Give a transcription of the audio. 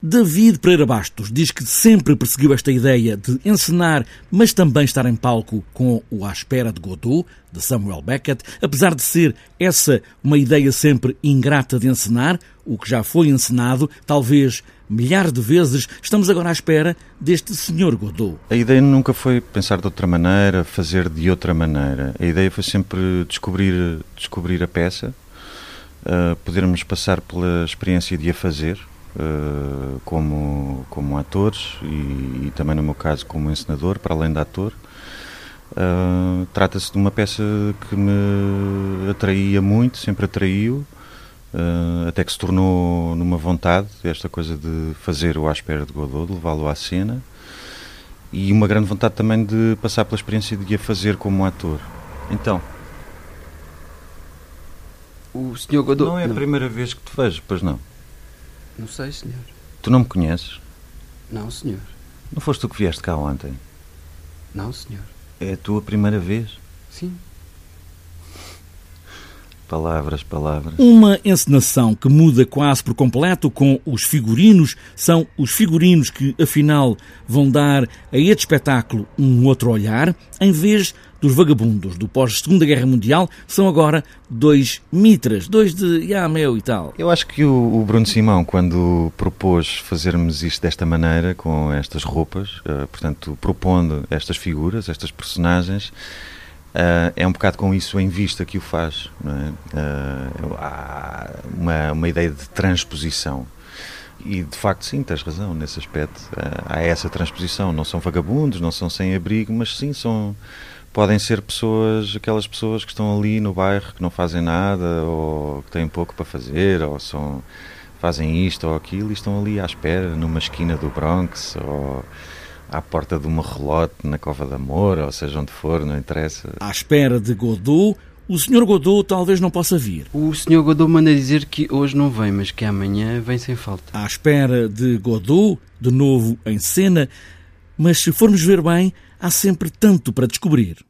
David Pereira Bastos diz que sempre perseguiu esta ideia de encenar, mas também estar em palco com o À Espera de Godot, de Samuel Beckett, apesar de ser essa uma ideia sempre ingrata de encenar, o que já foi encenado, talvez milhares de vezes, estamos agora à espera deste Sr. Godot. A ideia nunca foi pensar de outra maneira, fazer de outra maneira. A ideia foi sempre descobrir, descobrir a peça, uh, podermos passar pela experiência de a fazer, uh, como, como atores e, e, também no meu caso como encenador, para além de ator. Uh, Trata-se de uma peça que me atraía muito, sempre atraiu, uh, até que se tornou numa vontade, esta coisa de fazer o à espera de Godot, de levá-lo à cena, e uma grande vontade também de passar pela experiência de a fazer como ator. Então. O Sr. Godot. Não é a não. primeira vez que te vejo, pois não? Não sei, senhor. Tu não me conheces? Não, senhor. Não foste tu que vieste cá ontem? Não, senhor. É a tua primeira vez? Sim. Palavras, palavras. Uma encenação que muda quase por completo com os figurinos. São os figurinos que, afinal, vão dar a este espetáculo um outro olhar, em vez dos vagabundos do pós-Segunda Guerra Mundial, são agora dois mitras, dois de ah, meu e tal. Eu acho que o, o, Bruno Simão, quando propôs fazermos isto desta maneira, com estas roupas, uh, portanto, propondo estas figuras, estas personagens, Uh, é um bocado com isso em vista que o faz. É? Uh, há uma, uma ideia de transposição. E de facto, sim, tens razão nesse aspecto. Uh, há essa transposição. Não são vagabundos, não são sem abrigo, mas sim são. Podem ser pessoas, aquelas pessoas que estão ali no bairro que não fazem nada ou que têm pouco para fazer ou são, fazem isto ou aquilo e estão ali à espera numa esquina do Bronx ou à porta de uma relote na Cova da Moura, ou seja onde for, não interessa. À espera de Godot, o Sr. Godot talvez não possa vir. O Sr. Godot manda dizer que hoje não vem, mas que amanhã vem sem falta. À espera de Godot, de novo em cena, mas se formos ver bem, há sempre tanto para descobrir.